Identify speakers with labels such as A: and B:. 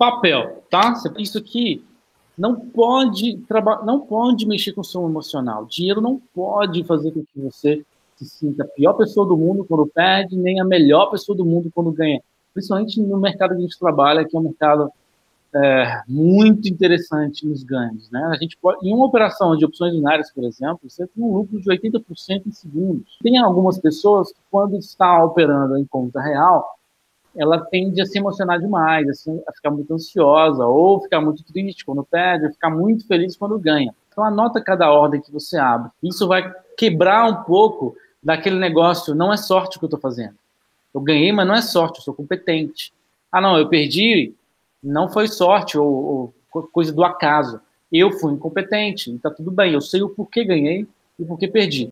A: Papel, tá? Isso aqui não pode trabalhar, não pode mexer com o seu emocional. Dinheiro não pode fazer com que você se sinta a pior pessoa do mundo quando perde, nem a melhor pessoa do mundo quando ganha. Principalmente no mercado que a gente trabalha, que é um mercado é, muito interessante nos ganhos. Né? A gente pode, em uma operação de opções binárias, por exemplo, você tem um lucro de 80% em segundos. Tem algumas pessoas que, quando está operando em conta real, ela tende a se emocionar demais, assim, a ficar muito ansiosa, ou ficar muito triste quando perde, ou ficar muito feliz quando ganha. Então, anota cada ordem que você abre. Isso vai quebrar um pouco daquele negócio, não é sorte o que eu estou fazendo. Eu ganhei, mas não é sorte, eu sou competente. Ah, não, eu perdi, não foi sorte ou, ou coisa do acaso. Eu fui incompetente, e tá tudo bem, eu sei o porquê ganhei e o porquê perdi.